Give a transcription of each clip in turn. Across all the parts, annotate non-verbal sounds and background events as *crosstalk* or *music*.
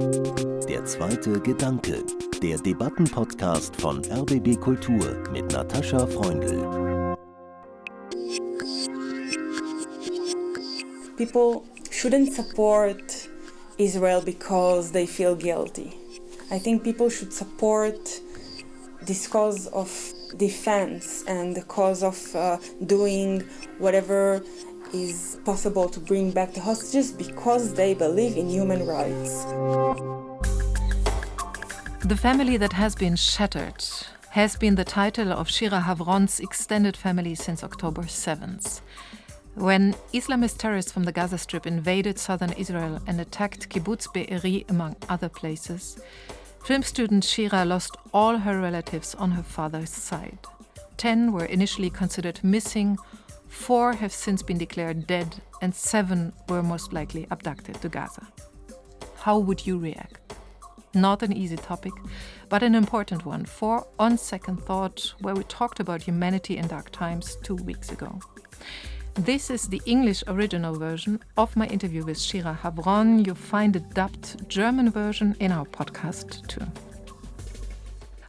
Der zweite Gedanke, der Debattenpodcast von RBB Kultur mit Natascha Freundl. People shouldn't support Israel because they feel guilty. I think people should support this cause of defense and the cause of uh, doing whatever is possible to bring back the hostages because they believe in human rights. The family that has been shattered has been the title of Shira Havron's extended family since October 7th. When Islamist terrorists from the Gaza Strip invaded southern Israel and attacked Kibbutz Be'eri, among other places, film student Shira lost all her relatives on her father's side. Ten were initially considered missing, four have since been declared dead, and seven were most likely abducted to Gaza. How would you react? Not an easy topic, but an important one for On Second Thought, where we talked about humanity in dark times two weeks ago. This is the English original version of my interview with Shira Havron. You find a dubbed German version in our podcast too.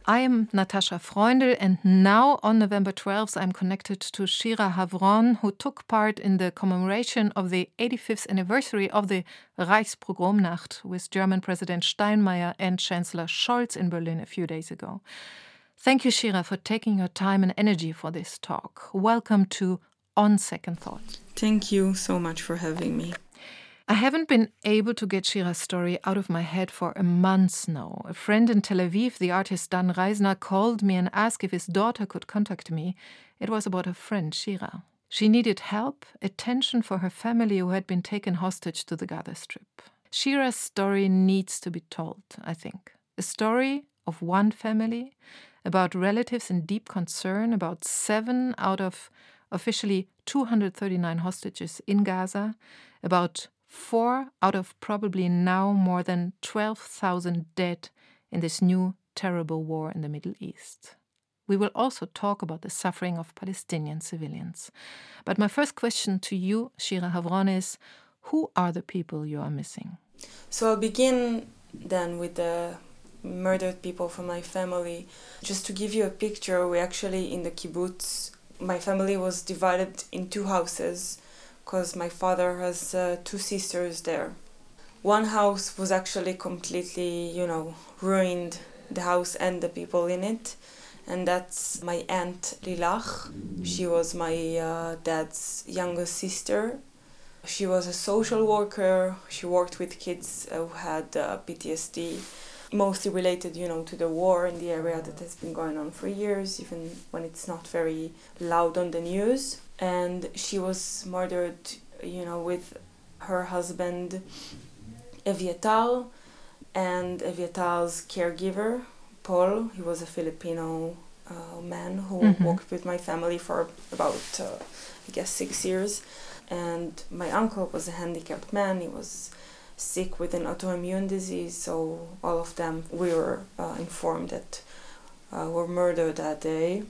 I am Natascha Freundel, and now on November 12th, I'm connected to Shira Havron, who took part in the commemoration of the 85th anniversary of the Reichspogromnacht with German President Steinmeier and Chancellor Scholz in Berlin a few days ago. Thank you, Shira, for taking your time and energy for this talk. Welcome to On Second Thought. Thank you so much for having me. I haven't been able to get Shira's story out of my head for a month now. A friend in Tel Aviv, the artist Dan Reisner, called me and asked if his daughter could contact me. It was about her friend, Shira. She needed help, attention for her family who had been taken hostage to the Gaza Strip. Shira's story needs to be told, I think. A story of one family, about relatives in deep concern, about seven out of officially 239 hostages in Gaza, about four out of probably now more than 12,000 dead in this new terrible war in the Middle East. We will also talk about the suffering of Palestinian civilians. But my first question to you, Shira Havron, is who are the people you are missing? So I'll begin then with the murdered people from my family. Just to give you a picture, we actually in the kibbutz, my family was divided in two houses because my father has uh, two sisters there. One house was actually completely, you know, ruined, the house and the people in it. And that's my aunt Lilach. She was my uh, dad's younger sister. She was a social worker. She worked with kids who had uh, PTSD, mostly related, you know, to the war in the area that has been going on for years, even when it's not very loud on the news and she was murdered, you know, with her husband Eviatar and Eviatar's caregiver Paul. He was a Filipino uh, man who mm-hmm. worked with my family for about, uh, I guess, six years. And my uncle was a handicapped man. He was sick with an autoimmune disease. So all of them, we were uh, informed that uh, were murdered that day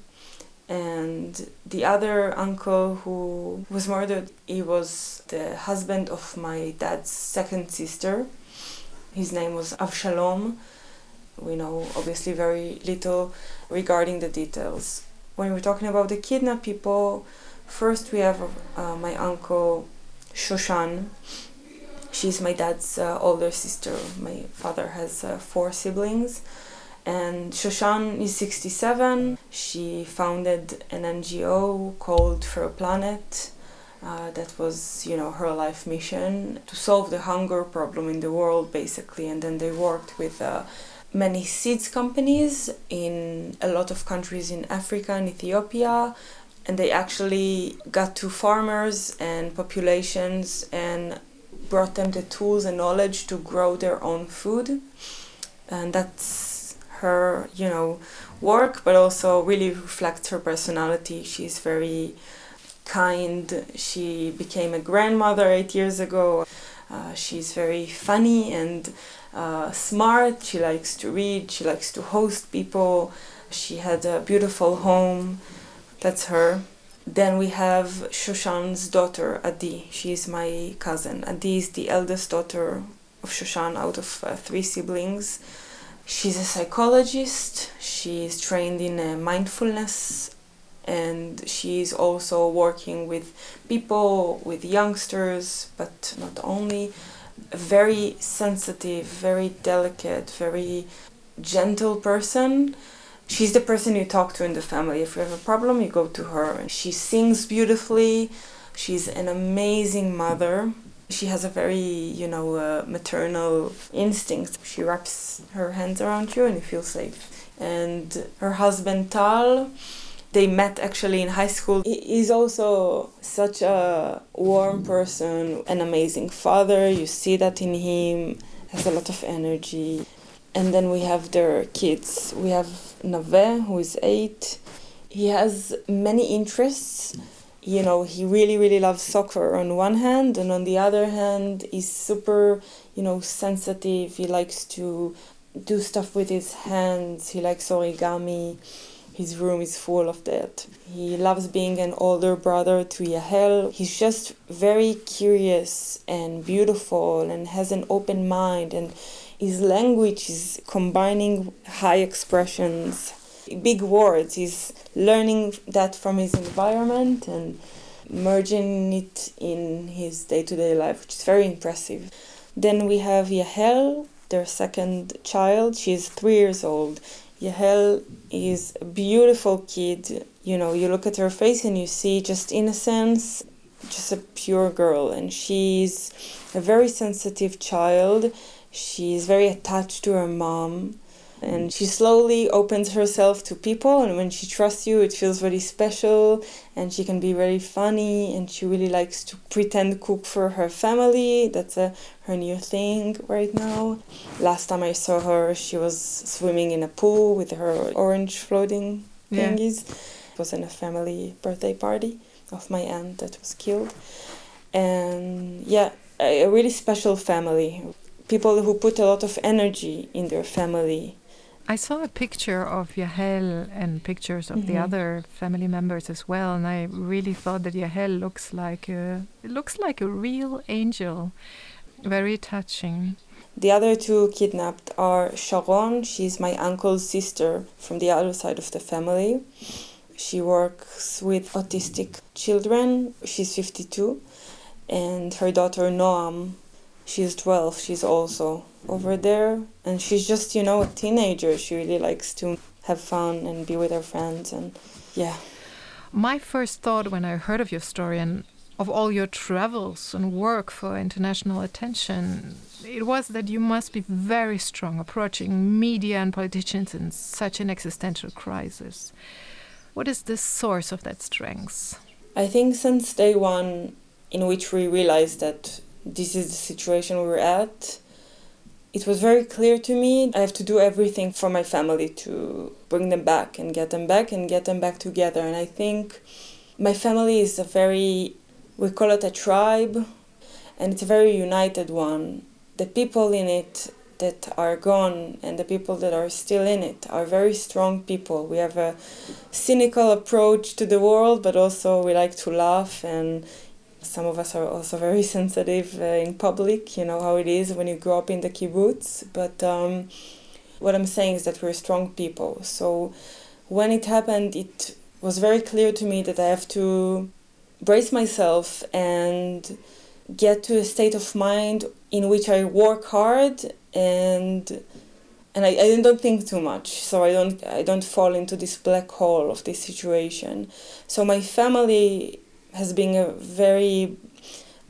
and the other uncle who was murdered he was the husband of my dad's second sister. His name was avshalom. We know obviously very little regarding the details. When we're talking about the kidnapped people first we have uh, my uncle shoshan. She's my dad's uh, older sister. My father has uh, four siblings and Shoshan is 67. She founded an NGO called For a Planet. Uh, that was, you know, her life mission to solve the hunger problem in the world, basically. And then they worked with uh, many seeds companies in a lot of countries in Africa and Ethiopia. And they actually got to farmers and populations and brought them the tools and knowledge to grow their own food. And that's her, you know, work, but also really reflects her personality. She's very kind. She became a grandmother eight years ago. Uh, she's very funny and uh, smart. She likes to read. She likes to host people. She had a beautiful home. That's her. Then we have Shoshan's daughter, Adi. She's my cousin. Adi is the eldest daughter of Shoshan out of uh, three siblings. She's a psychologist. She's trained in uh, mindfulness and she's also working with people, with youngsters, but not only. Very sensitive, very delicate, very gentle person. She's the person you talk to in the family. If you have a problem, you go to her. She sings beautifully. She's an amazing mother. She has a very, you know, uh, maternal instinct. She wraps her hands around you and you feel safe. And her husband, Tal, they met actually in high school. He's also such a warm person, an amazing father. You see that in him, has a lot of energy. And then we have their kids. We have Nave, who is eight. He has many interests. You know, he really, really loves soccer on one hand, and on the other hand, he's super, you know, sensitive. He likes to do stuff with his hands. He likes origami his room is full of that. He loves being an older brother to Yahel. He's just very curious and beautiful and has an open mind and his language is combining high expressions, big words. He's learning that from his environment and merging it in his day-to-day life, which is very impressive. Then we have Yahel, their second child. She's three years old Yahel is a beautiful kid. You know, you look at her face and you see just innocence, just a pure girl. And she's a very sensitive child. She's very attached to her mom and she slowly opens herself to people and when she trusts you it feels very special and she can be very funny and she really likes to pretend cook for her family. That's a, her new thing right now. Last time i saw her she was swimming in a pool with her orange floating thingies. Yeah. it was in a family birthday party of my aunt that was killed. And yeah a really special family. People who put a lot of energy in their family I saw a picture of Yahel and pictures of mm -hmm. the mm-hmm. other family members as well, and I really thought that Yahel looks like a looks like a real angel, very touching. The other two kidnapped are Sharon. She's my uncle's sister from the other side of the family. She works with autistic children. She's 52, and her daughter Noam. She's 12. She's also over there. And she's just you know a teenager. She really likes to have fun and be with her friends and yeah. My first thought when i heard of your story and of all your travels and work for international attention it was that you must be very strong approaching media and politicians in such an existential crisis. What is the source of that strength? I think since day one in which we realized that this is the situation we're at it was very clear to me I have to do everything for my family to bring them back and get them back and get them back together. And I think my family is a very, we call it a tribe, and it's a very united one. The people in it that are gone and the people that are still in it are very strong people. We have a cynical approach to the world, but also we like to laugh and some of us are also very *laughs* sensitive uh, in public, you know how it is when you grow up in the kibbutz. But um, what I'm saying is that we're strong people. So when it happened, it was very clear to me that I have to brace myself and get to a state of mind in which I work hard and and I, I don't think too much so I don't I don't fall into this black hole of this situation so my family has been a very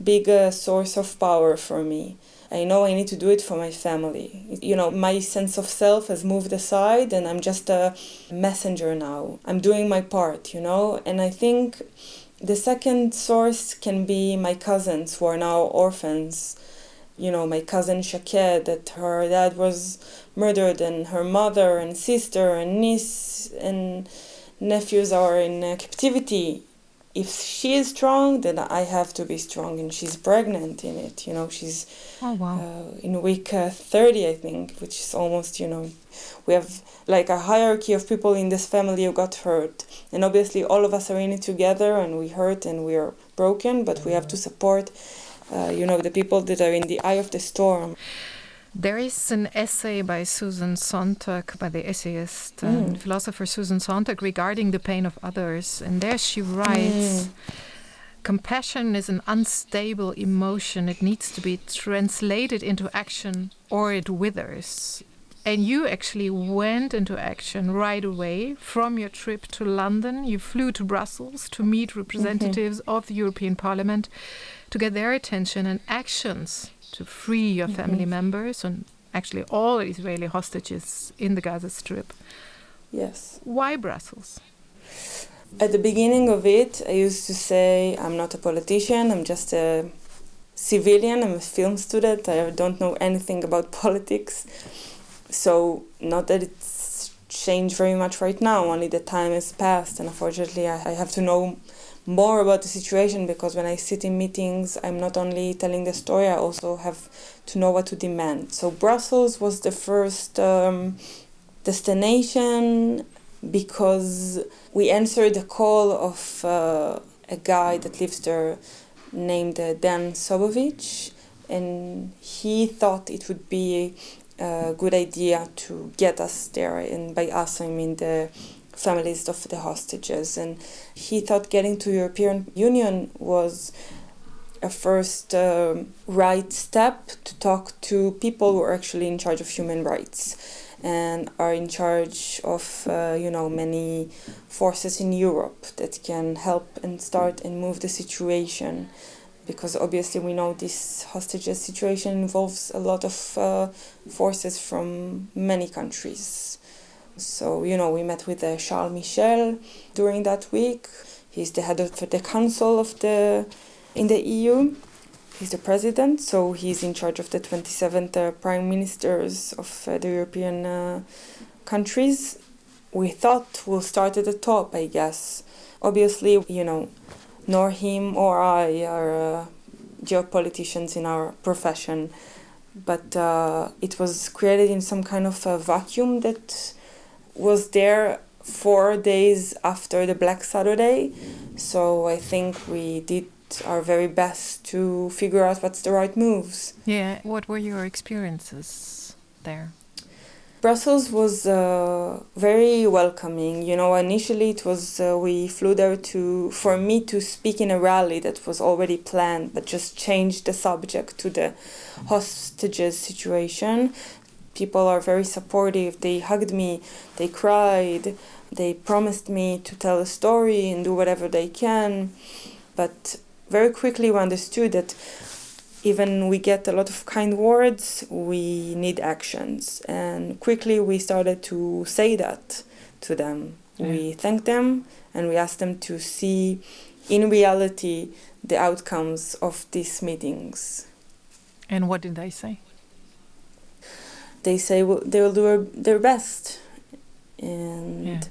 big uh, source of power for me. I know I need to do it for my family. You know, my sense of self has moved aside and I'm just a messenger now. I'm doing my part, you know, and I think the second source can be my cousins who are now orphans. You know, my cousin Shaked, that her dad was murdered, and her mother and sister and niece and nephews are in captivity if she is strong, then I have to be strong. And she's pregnant in it. You know, she's oh, wow. uh, in week uh, 30, I think, which is almost, you know, we have like a hierarchy of people in this family who got hurt. And obviously, all of us are in it together and we hurt and we are broken, but we have to support uh, you know, the people that are in the eye of the storm. There is an essay by Susan Sontag, by the essayist mm. and philosopher Susan Sontag, regarding the pain of others. And there she writes mm. Compassion is an unstable emotion. It needs to be translated into action or it withers. And you actually went into action right away from your trip to London. You flew to Brussels to meet mm-hmm. representatives mm -hmm. of the European Parliament to get their attention and actions to free your mm -hmm. family members and actually all Israeli hostages in the Gaza Strip. Yes. Why Brussels? At the beginning of it, I used to say, I'm not a politician, I'm just a civilian, I'm a film student, I don't know anything about *laughs* politics. So, not that it's changed very much right now, only the time has passed, and unfortunately, I, I have to know more about the situation because when I sit in meetings, I'm not only telling the story, I also have to know what to demand. So, Brussels was the first um, destination because we answered the call of uh, a guy that lives there named uh, Dan Sobovich, and he thought it would be a good idea to get us there. And by us, I mean the families of the hostages. And he thought getting to European Union was a first uh, right step to talk to people who are actually in charge of human rights and are in charge of uh, you know many forces in Europe that can help and start and move the situation because obviously we know this hostages situation involves a lot of uh, forces from many countries so, you know, we met with uh, Charles Michel during that week. He's the head of the council of the in the EU. He's the president, so he's in charge of the 27th uh, prime ministers of uh, the European uh, countries. We thought we'll start at the top, I guess. Obviously, you know, nor him or I are uh, geopoliticians in our profession, but uh, it was created in some kind of a vacuum that was there four days after the Black Saturday, so I think we did our very best to figure out what's the right moves. Yeah, what were your experiences there? Brussels was uh, very welcoming. You know, initially it was uh, we flew there to for me to speak in a rally that was already planned, but just changed the subject to the hostages situation people are very supportive. They hugged me, they cried, they promised me to tell a story and do whatever they can. But very quickly we understood that even we get a lot of kind words, we need actions. And quickly we started to say that to them. Yeah. We thanked them and we asked them to see in reality the outcomes of these meetings. And what did they say? They say well, they will do their best. And yeah.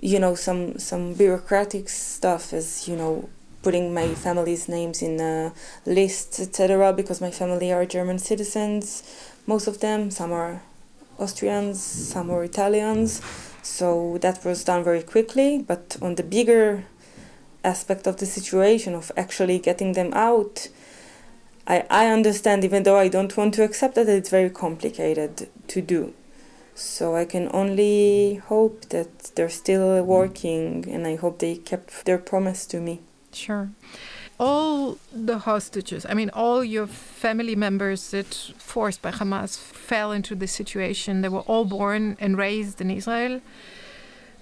you know some some bureaucratic stuff is you know putting my family's names in a list etc because my family are german citizens. Most of them some are austrians some are italians. So that was done very quickly but on the bigger aspect of the situation of actually getting them out I, I understand, even though I don't want to accept that, it's very complicated to do. So I can only hope that they're still working, and I hope they kept their promise to me. Sure. All the hostages, I mean, all your family members that forced by Hamas fell into this situation, they were all born and raised in Israel.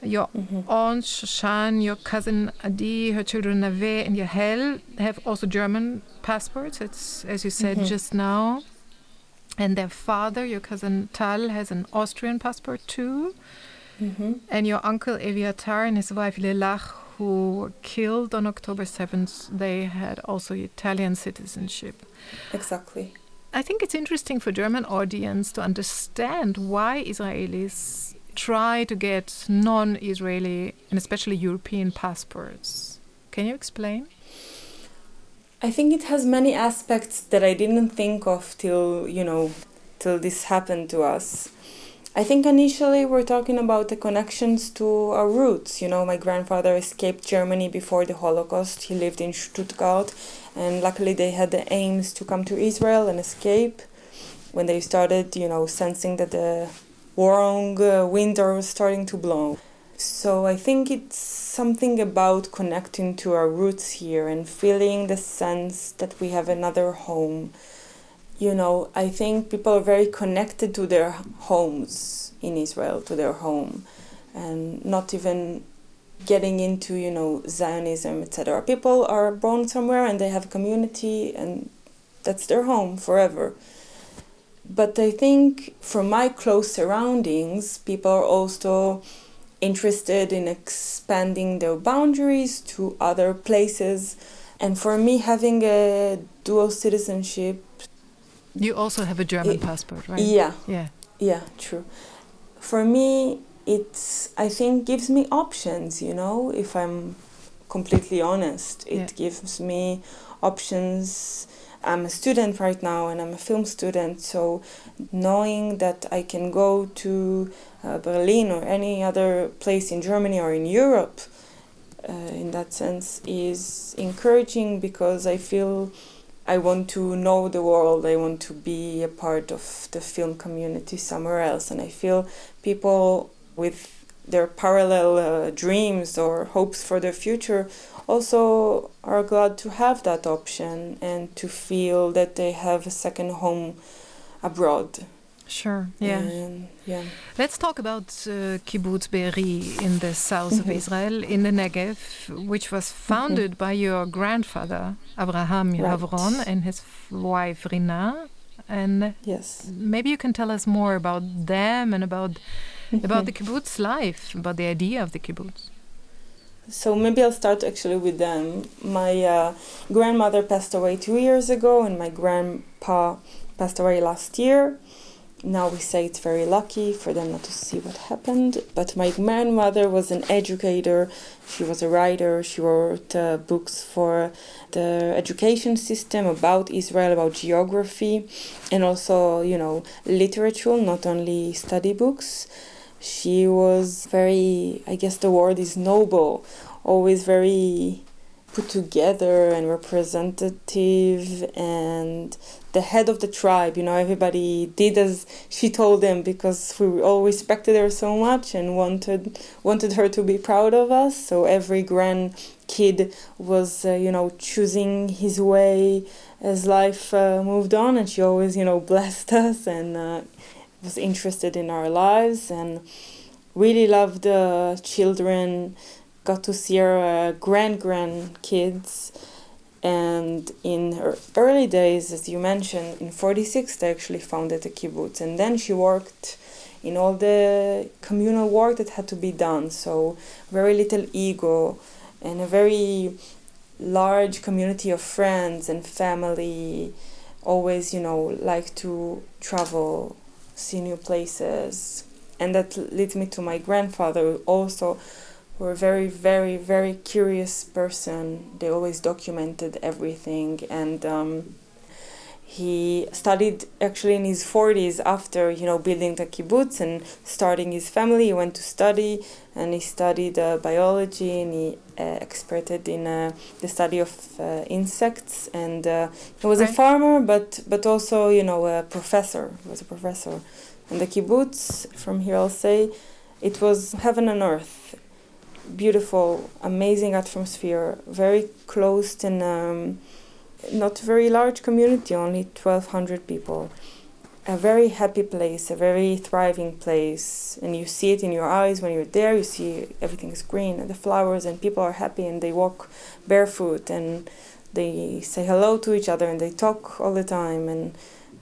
Your mm-hmm. aunt Shoshan, your cousin Adi, her children Nave and Yahel have also German passports. It's as you said mm-hmm. just now. And their father, your cousin Tal, has an Austrian passport too. Mm-hmm. And your uncle Eviatar and his wife Lilach, who were killed on October 7th, they had also Italian citizenship. Exactly. I think it's interesting for German audience to understand why Israelis try to get non Israeli and especially European passports. Can you explain? I think it has many aspects that I didn't think of till, you know, till this happened to us. I think initially we're talking about the connections to our roots. You know, my grandfather escaped Germany before the Holocaust. He lived in Stuttgart, and luckily they had the aims to come to Israel and escape. When they started, you know, sensing that the warm uh, was starting to blow. So I think it's something about connecting to our roots here and feeling the sense that we have another home you know, I think people are very connected to their homes in Israel, to their home, and not even getting into, you know, Zionism, etc. People are born somewhere and they have a community and that's their home forever. But I think from my close surroundings, people are also interested in expanding their boundaries to other places. And for me, having a dual citizenship you also have a German it, passport, right? Yeah. Yeah. Yeah, true. For me, it's I think gives me options, you know, if I'm completely honest. It yeah. gives me options. I'm a student right now and I'm a film student, so knowing that I can go to uh, Berlin or any other place in Germany or in Europe uh, in that sense is encouraging because I feel I want to know the world. I want to be a part of the film community somewhere else. And I feel people with their parallel uh, dreams or hopes for their future also are glad to have that option and to feel that they have a second home abroad. Sure. Yeah. And, yeah. Let's talk about uh, Kibbutz Be'eri in the south mm -hmm. of mm-hmm. Israel, in the Negev, which was mm-hmm. founded mm -hmm. by your grandfather Abraham right. And his wife Rina. And yes, maybe you can tell us more about them and about about the kibbutz life, about the idea of the kibbutz. So maybe I'll start actually with them. My uh, grandmother passed away two years ago, and my grandpa passed away last year now we say it's very lucky for them not to see what happened. But my grandmother was an educator, she was a writer, she wrote uh, books for the education system about Israel, about geography, and also, you know, literature, not only study books. She was very, I guess the word is noble, always very put together and representative and the head of the tribe you know everybody did as she told them because we all respected her so much and wanted wanted her to be proud of us. So every grand kid was uh, you know choosing his way as life uh, moved on and she always you know blessed *laughs* us and uh, was interested in our lives and really loved the children got to see her uh, grand grandkids. And in her early days, as you mentioned, in 46, they actually founded a kibbutz. And then she worked in all the communal work that had to be done. So, very little ego and a very large community of friends and family. Always, you know, like to travel, see new places. And that leads me to my grandfather, also were a very, very, very curious person. They always documented everything, and um, he studied actually in his 40s after you know building the kibbutz and starting his family. He went to study, and he studied uh, biology, and he uh, experted in uh, the study of uh, insects. And uh, he was right. a farmer, but but also you know a professor. He was a professor, and the kibbutz. From here, I'll say. It was heaven and earth beautiful, amazing atmosphere, very closed and um, not very large community, only 1,200 people. A very happy place, a very thriving place, and you see it in your eyes when you're there. You see everything is green and the flowers, and people are happy and they walk barefoot and they say hello to each other and they talk all the time and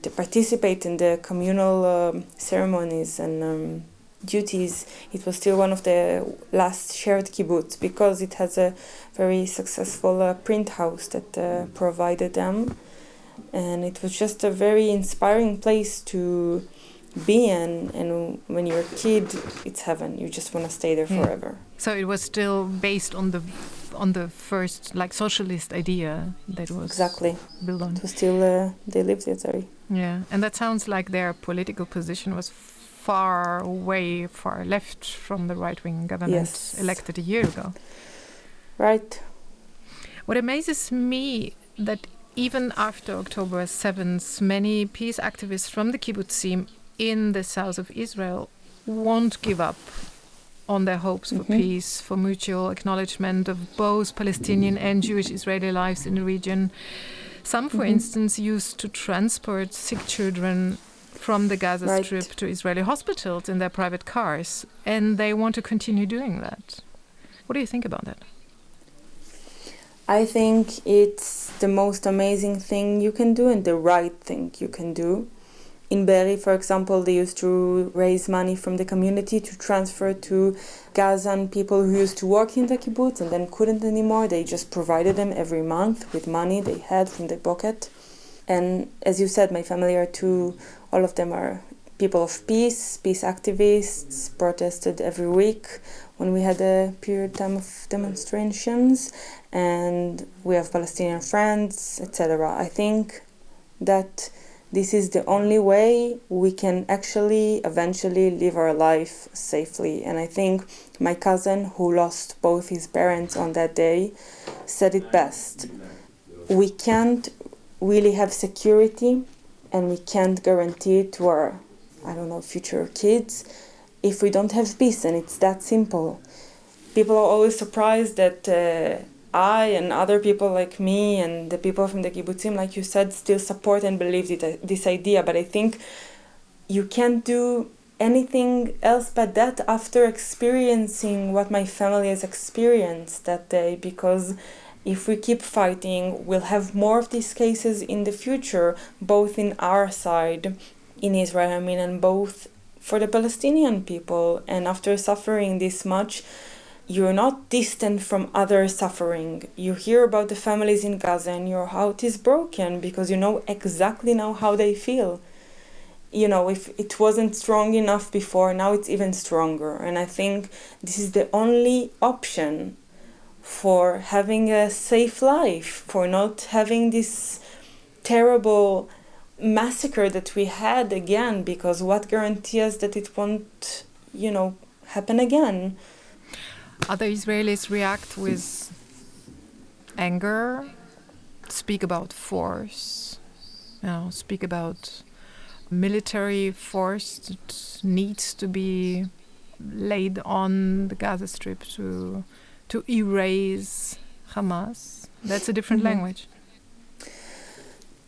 they participate in the communal um, ceremonies and um, duties, it was still one of the last shared kibbutz because it has a very successful uh, print house that uh, provided them. And it was just a very inspiring place to be in. And when you're a kid, it's heaven. You just want to stay there yeah. forever. So it was still based on the on the first like socialist idea that was exactly built on. It was still uh, they lived there. Sorry. Yeah, and that sounds like their political position was far away, far left from the right wing government Yes. elected a year ago. Right. What amazes me that even after October 7th, many peace activists from the kibbutzim in the south of Israel won't give up on their hopes for Mhm. peace, for mutual acknowledgement of both Palestinian and Jewish Israeli lives in the region. Some, for Mhm. instance, used to transport sick children from the Gaza Right. Strip to Israeli hospitals in their private cars, and they want to continue doing that. What do you think about that? I think it's the most amazing thing you can do and the right thing you can do. In Be'eri, for example, they used to raise money from the community to transfer to Gazan people who used to work in the kibbutz and then couldn't anymore. They just provided them every month with money they had from their pocket. And as you said, my family are two, all of them are people of peace, peace activists, protested every week when we had a period time of demonstrations and we have Palestinian friends, etc. I think that this is the only way we can actually eventually live our life safely. And I think my cousin, who lost both his parents on that day, said it best. We can't really have security and we can't guarantee it to our, I don't know, future kids if we don't have peace, and it's that simple. People are always surprised that. Uh, I and other people like me and the people from the kibbutzim, like you said, still support and believe it, this idea. But I think you can't do anything else but that after experiencing what my family has experienced that day. Because if we keep fighting, we'll have more of these cases in the future, both in our side, in Israel, I mean, and both for the Palestinian people. And after suffering this much, you're not distant from other suffering. You hear about the families in Gaza and your heart is broken because you know exactly now how they feel. You know, if it wasn't strong enough before, now it's even stronger. And I think this is the only option for having a safe life, for not having this terrible massacre that we had again, because what guarantees that it won't, you know, happen again? Other Israelis react with anger, speak about force, you know, speak about military force that needs to be laid on the Gaza Strip to to erase Hamas. That's a different Mhm. language.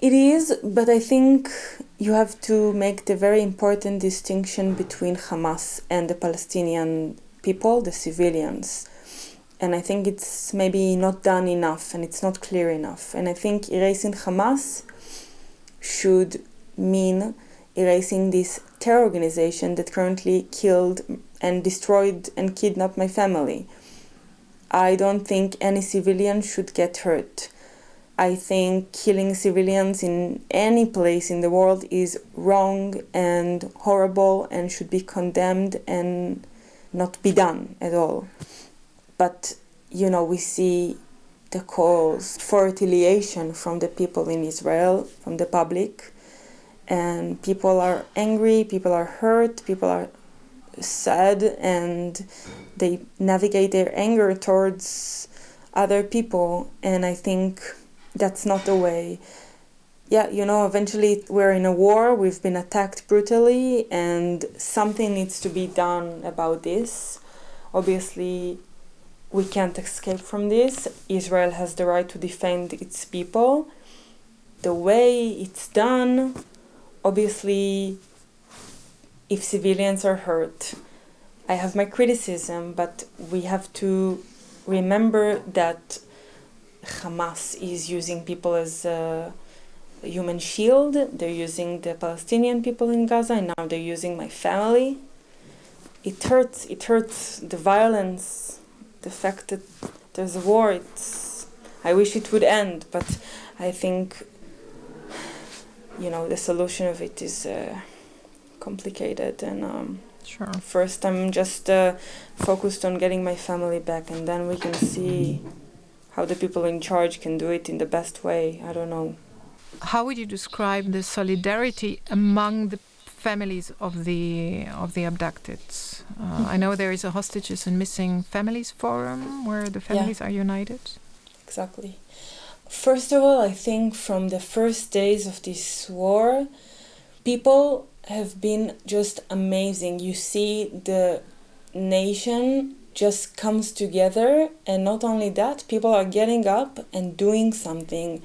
It is, but I think you have to make the very important distinction between Hamas and the Palestinian people, the civilians. And I think it's maybe not done enough and it's not clear enough. And I think erasing Hamas should mean erasing this terror organization that currently killed and destroyed and kidnapped my family. I don't think any civilian should get hurt. I think killing civilians in any place in the world is wrong and horrible and should be condemned and not be done at all. But, you know, we see the calls for retaliation from the people in Israel, from the public, and people are angry, people are hurt, people are sad, and they navigate their anger towards other people. And I think that's not the way. Yeah, you know, eventually we're in a war, we've been attacked brutally, and something needs to be done about this. Obviously, we can't escape from this. Israel has the right to defend its people. The way it's done, obviously, if civilians are hurt, I have my criticism, but we have to remember that Hamas is using people as a human shield. They're using the Palestinian people in Gaza, and now they're using my family. It hurts. It hurts the violence, the fact that there's a war. It's. I wish it would end, but I think, you know, the solution of it is uh, complicated. And um, Sure. first, I'm just uh, focused on getting my family back, and then we can see how the people in charge can do it in the best way. I don't know. How would you describe the solidarity among the families of the of the abducted. Uh, I know there is a hostages and missing families forum where the families yeah. are united. Exactly. First of all, I think from the first days of this war, people have been just amazing. You see the nation just comes together and not only that people are getting up and doing something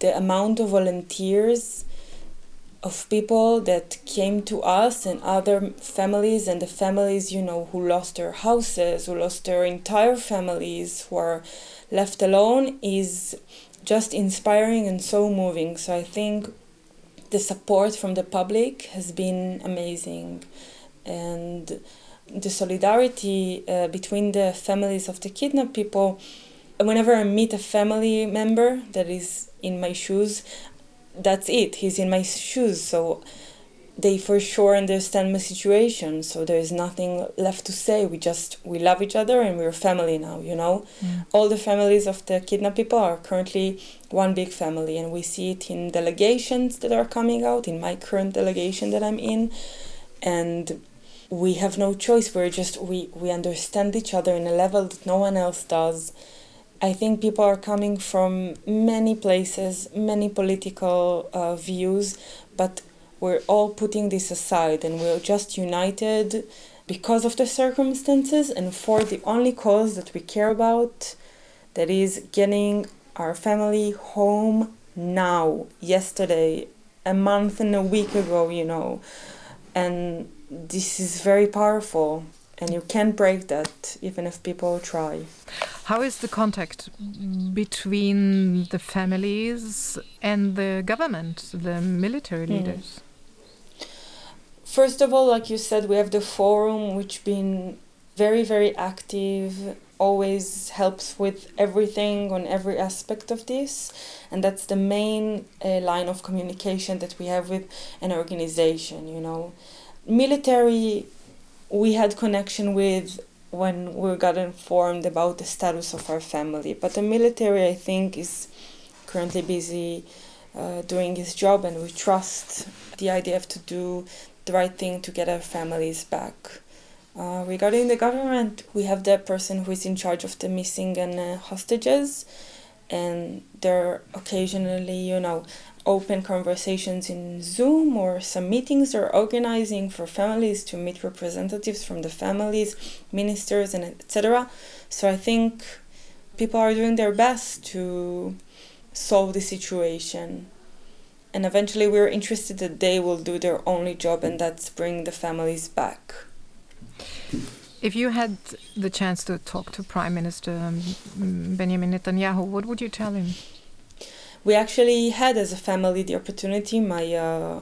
the amount of volunteers of people that came to us and other families and the families you know who lost their houses who lost their entire families who are left alone is just inspiring and so moving so i think the support from the public has been amazing. And the solidarity uh, between the families of the kidnapped people whenever i meet a family member that is in my shoes that's it he's in my shoes. So they for sure understand my situation so there's nothing left to say. We just we love each other and we're family now you know? Yeah. all the families of the kidnapped people are currently one big family and we see it in delegations that are coming out in my current delegation that i'm in and we have no choice. We're just we we understand each other in a level that no one else does. I think people are coming from many places, many political uh, views, but we're all putting this aside and we're just united because of the circumstances and for the only cause that we care about that is getting our family home now, yesterday, a month and a week ago, you know. And this is very powerful and you can't break that even if people try. How is the contact between the families and the government, the military hmm. leaders? Mm. First of all, like you said, we have the forum, which been very, very active, always helps with everything on every aspect of this, and that's the main uh, line of communication that we have with an organization. You know, military we had connection with when we got informed about the status of our family. But the military, I think, is currently busy uh, doing his job, and we trust the IDF to do the right thing to get our families back. Uh, regarding the government, we have the person who is in charge of the missing and uh, hostages, and there are occasionally, you know, open conversations in Zoom or some meetings they're organizing for families to meet representatives from the families, ministers, and etc. So I think people are doing their best to solve the situation. And eventually, we're interested that they will do their only job, and that's bring the families back. If you had the chance to talk to Prime Minister um, Benjamin Netanyahu, what would you tell him? we actually had as a family the opportunity. My uh,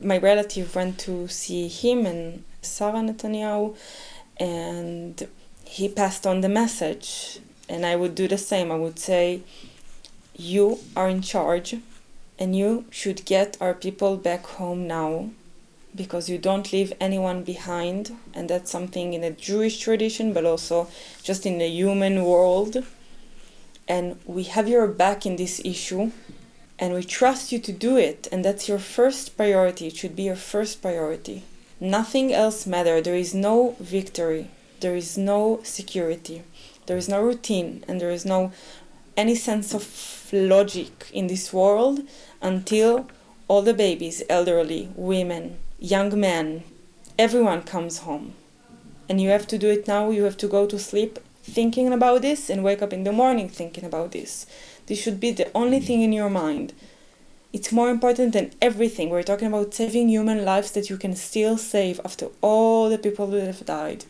my relative went to see him and Sarah Netanyahu, and he passed on the message. And I would do the same. I would say, "You are in charge, and you should get our people back home now." Because you don't leave anyone behind, and that's something in a Jewish tradition, but also just in the human world. And we have your back in this issue and we trust you to do it. And that's your first priority. It should be your first priority. Nothing else matters. There is no victory. There is no security. There is no routine and there is no any sense of logic in this world until all the babies elderly women young men everyone comes home and you have to do it now you have to go to sleep thinking about this and wake up in the morning thinking about this. This should be the only thing in your mind. It's more important than everything. We're talking about saving human lives that you can still save after all the people that have died.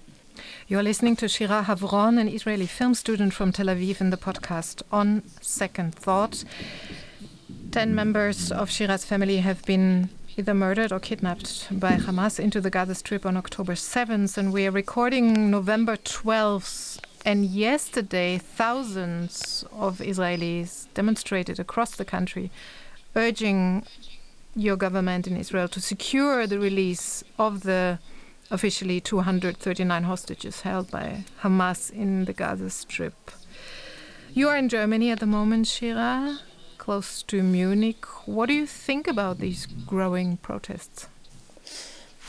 You're listening to Shira Havron, an Israeli film student from Tel Aviv, in the podcast On Second Thought. Ten members of Shira's family have been either murdered or kidnapped by Hamas into the Gaza Strip on October 7th, and we are recording November 12th and yesterday, thousands of Israelis demonstrated across the country, urging your government in Israel to secure the release of the officially 239 hostages held by Hamas in the Gaza Strip. You are in Germany at the moment, Shira, close to Munich. What do you think about these growing protests?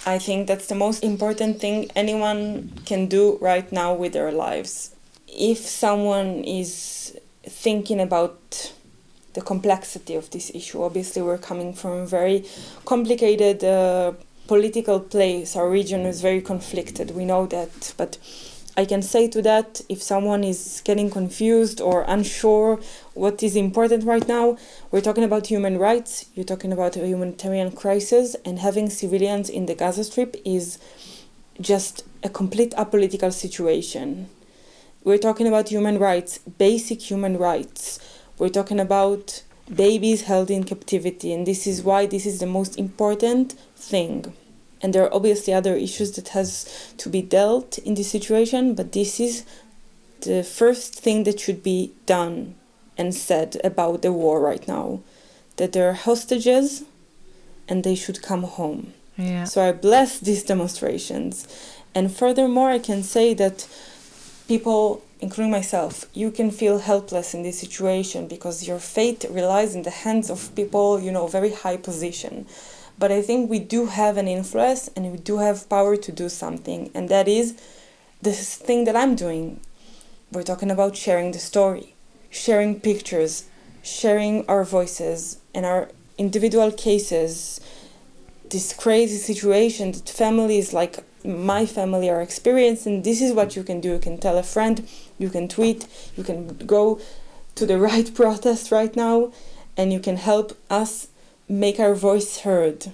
I think that's the most important thing anyone can do right now with their lives. If someone is thinking about the complexity of this issue, obviously we're coming from a very complicated uh, political place. Our region is very conflicted. We know that, but I can say to that if someone is getting confused or unsure what is important right now, we're talking about human rights, you're talking about a humanitarian crisis, and having civilians in the Gaza Strip is just a complete apolitical situation. We're talking about human rights, basic human rights. We're talking about babies held in captivity, and this is why this is the most important thing. And there are obviously other issues that has to be dealt in this situation but this is the first thing that should be done and said about the war right now that there are hostages and they should come home. Yeah. so i bless these demonstrations. And furthermore i can say that people including myself you can feel helpless in this situation because your fate relies in the hands of people you know very high position but I think we do have an influence and we do have power to do something, and that is this thing that I'm doing. We're talking about sharing the story, sharing pictures, sharing our voices and our individual cases. This crazy situation that families like my family are experiencing. This is what you can do. You can tell a friend, you can tweet, you can go to the *laughs* right protest right now, and you can help us make our voice heard.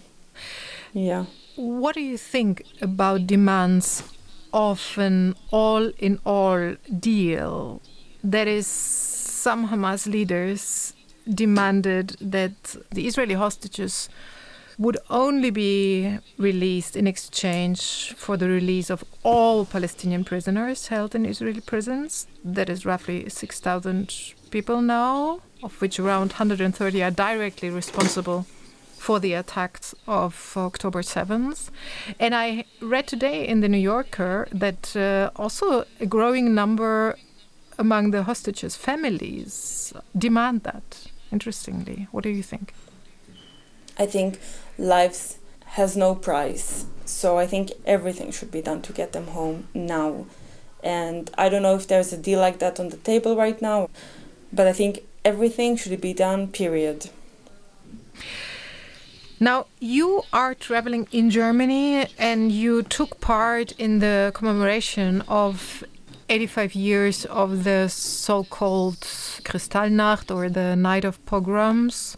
Yeah. What do you think about demands of an all in all deal? That is, some Hamas leaders demanded that the Israeli hostages would only be released in exchange for the release of all Palestinian prisoners held in Israeli prisons. That is roughly 6,000 people now of which around 130 are directly responsible for the attacks of October 7th. And I read today in the New Yorker that uh, also a growing number among the hostages' families demand that. Interestingly, what do you think? I think lives has no price. So I think everything should be done to get them home now. And I don't know if there's a deal like that on the table right now, but I think everything should be done, period. Now, you are traveling in Germany and you took part in the commemoration of 85 years of the so called Kristallnacht or the Night of Pogroms.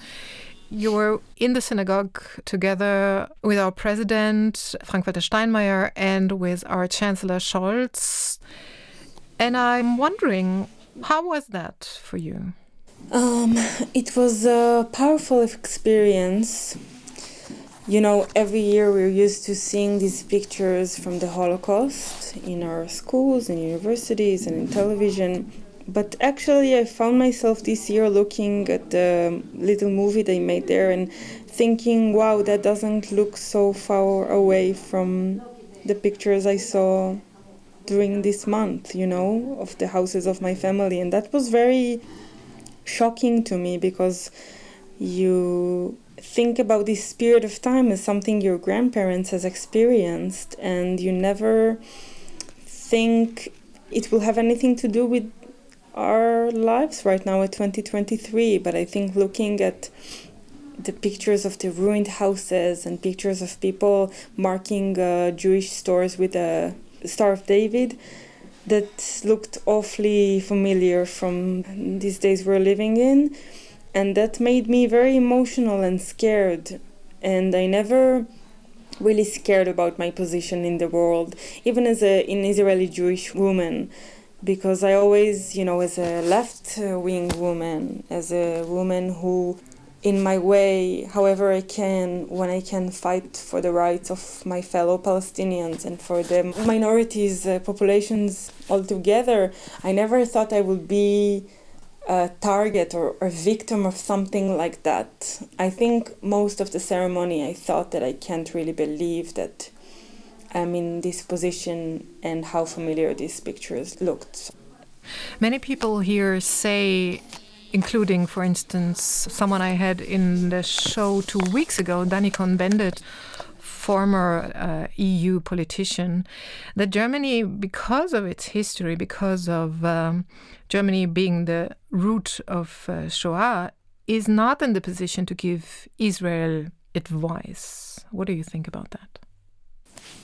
You were in the synagogue together with our president, Frank-Walter Steinmeier, and with our Chancellor Scholz. And I'm wondering, how was that for you? Um, it was a powerful experience. You know, every year we're used to seeing these pictures from the Holocaust in our schools and universities and in television. But actually, I found myself this year looking at the little movie they made there and thinking, wow, that doesn't look so far away from the pictures I saw during this month, you know, of the houses of my family. And that was very shocking to me because you think about this period of time as something your grandparents has experienced and you never think it will have anything to do with our lives right now at 2023 but i think looking at the pictures of the ruined houses and pictures of people marking uh, jewish stores with a star of david that looked awfully familiar from these days we're living in. And that made me very emotional and scared. And I never really scared about my position in the world, even as a, an Israeli Jewish woman, because I always, you know, as a left wing woman, as a woman who in my way, however I can, when I can fight for the rights of my fellow Palestinians and for the minorities, uh, populations altogether. I never thought I would be a target or a victim of something like that. I think most of the ceremony I thought that I can't really believe that I'm in this position and how familiar these pictures looked. Many people here say including, for instance, someone I had in the show two weeks ago, Dani Cohn-Bendit former uh, EU politician, that Germany, because of its history, because of um, Germany being the root of uh, Shoah, is not in the position to give Israel advice. What do you think about that?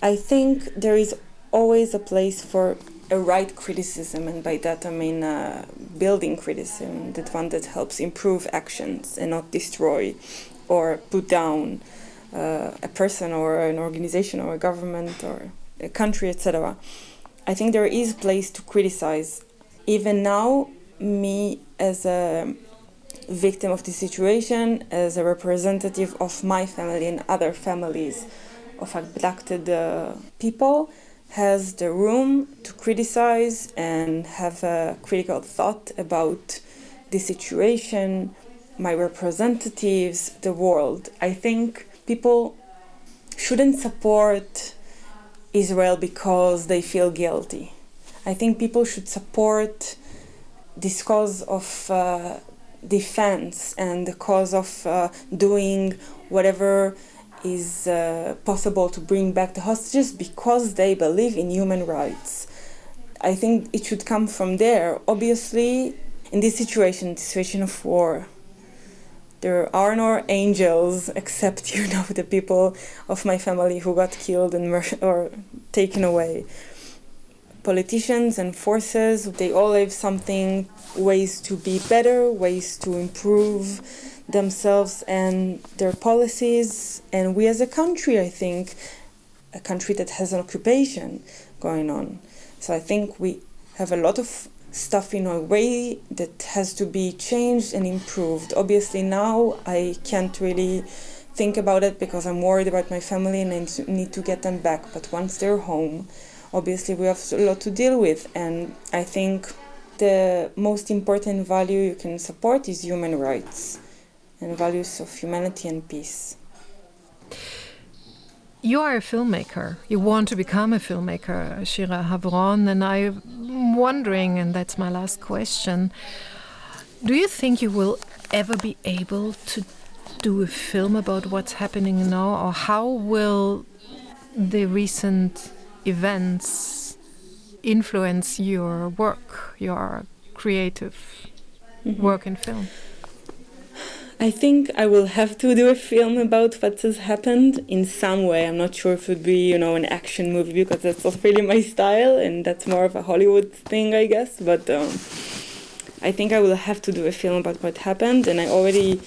I think there is always a place for a right criticism, and by that I mean uh, building criticism, that one that helps improve actions and not destroy or put down uh, a person or an organization or a government or a country, etc. I think there is a place to criticize. Even now, me as a victim of the situation, as a representative of my family and other families of abducted uh, people, has the room to criticize and have a critical thought about the situation, my representatives, the world. I think people shouldn't support Israel because they feel guilty. I think people should support this cause of uh, defense and the cause of uh, doing whatever is uh, possible to bring back the hostages because they believe in human rights. I think it should come from there. Obviously, in this situation, the situation of war, there are no angels *laughs* except you know the people of my family who got killed and mur- or taken away. Politicians and forces, they all have something, ways to be better, ways to improve themselves and their policies. And we as a country, I think, a country that has an occupation going on. So I think we have a lot of stuff in our way that has to be changed and improved. Obviously, now I can't really think about it because I'm worried about my family and I need to get them back. But once they're home, obviously, we have a lot to deal with. And I think the most important value you can support is human rights and values of humanity and peace. You are a filmmaker. You want to become a filmmaker, Shira Havron, and I'm wondering, and that's my last question do you think you will ever be able to do a film about what's happening now, or how will the recent events influence your work, your creative mm -hmm. work in film? I think I will have to do a film about what has happened in some way. I'm not sure if it would be, you know, an action movie because that's not really my style and that's more of a Hollywood thing, I guess. But um, I think I will have to do a film about what happened, and I already.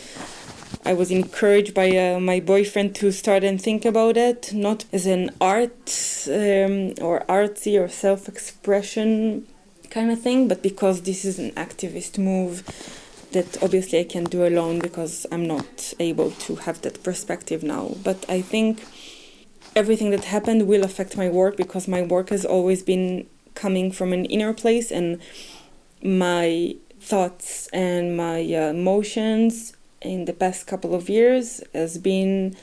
I was encouraged by uh, my boyfriend to start and think about it, not as an art um, or artsy or self expression kind of thing, but because this is an activist move that obviously I can do alone because I'm not able to have that perspective now. But I think everything that happened will affect my work because my work has always been coming from an inner place and my thoughts and my uh, emotions in the past couple of years has been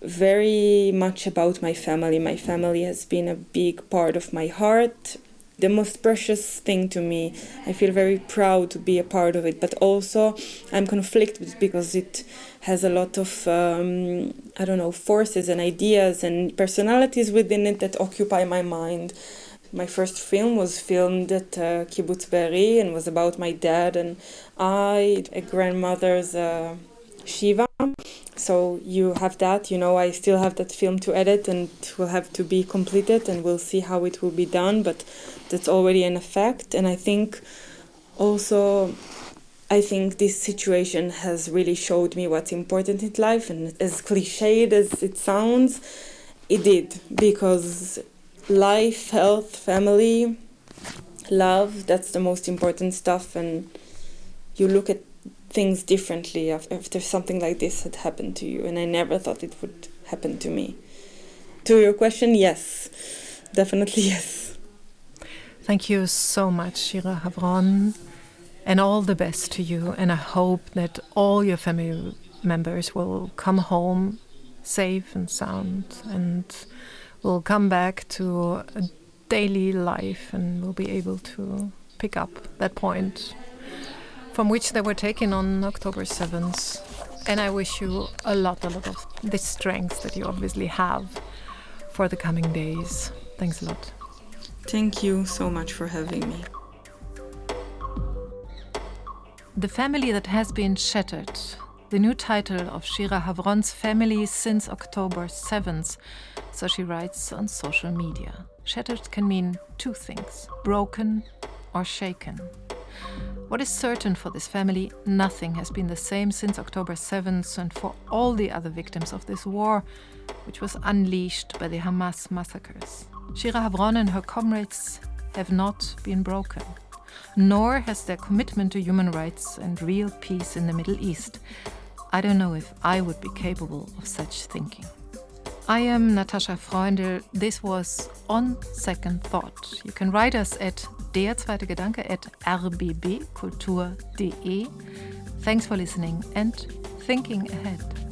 very much about my family. My family has been a big part of my heart the most precious thing to me. I feel very proud to be a part of it, but also I'm conflicted because it has a lot of um, I don't know forces and ideas and personalities within it that occupy my mind. My first film was filmed at uh, Kibbutz Be'eri and was about my dad and I, a grandmother's uh, Shiva. So you have that, you know, I still have that film to edit and will have to be completed and we'll see how it will be done, but that's already an effect. And I think also, I think this situation has really showed me what's important in life. And as cliched as it sounds, it did because life, health, family, love, that's the most important stuff. And you look at things differently after something like this had happened to you. And I never thought it would happen to me. To your question, yes, definitely *laughs* yes. Thank you so much, Shira Havron, and all the best to you. And I hope that all your family members will come home safe and sound and will come back to a daily life and will be able to pick up that point from which they were taken on October 7th. And I wish you a lot, a lot of the strength that you obviously have for the coming days. Thanks a lot. Thank you so much for having me. The family that has been shattered. The new title of Shira Havron's family since October 7th, so she writes on social media. Shattered can mean two things broken or shaken. What is certain for this family, nothing has been the same since October 7th, and for all the other victims of this war, which was unleashed by the Hamas massacres. Shira Havron and her comrades have not been broken, nor has their commitment to human rights and real peace in the Middle East. I don't know if I would be capable of such thinking. I am Natascha Freundel. This was On Second Thought. You can write us at der zweite Gedanke at rbbkultur.de. Thanks for listening and thinking ahead.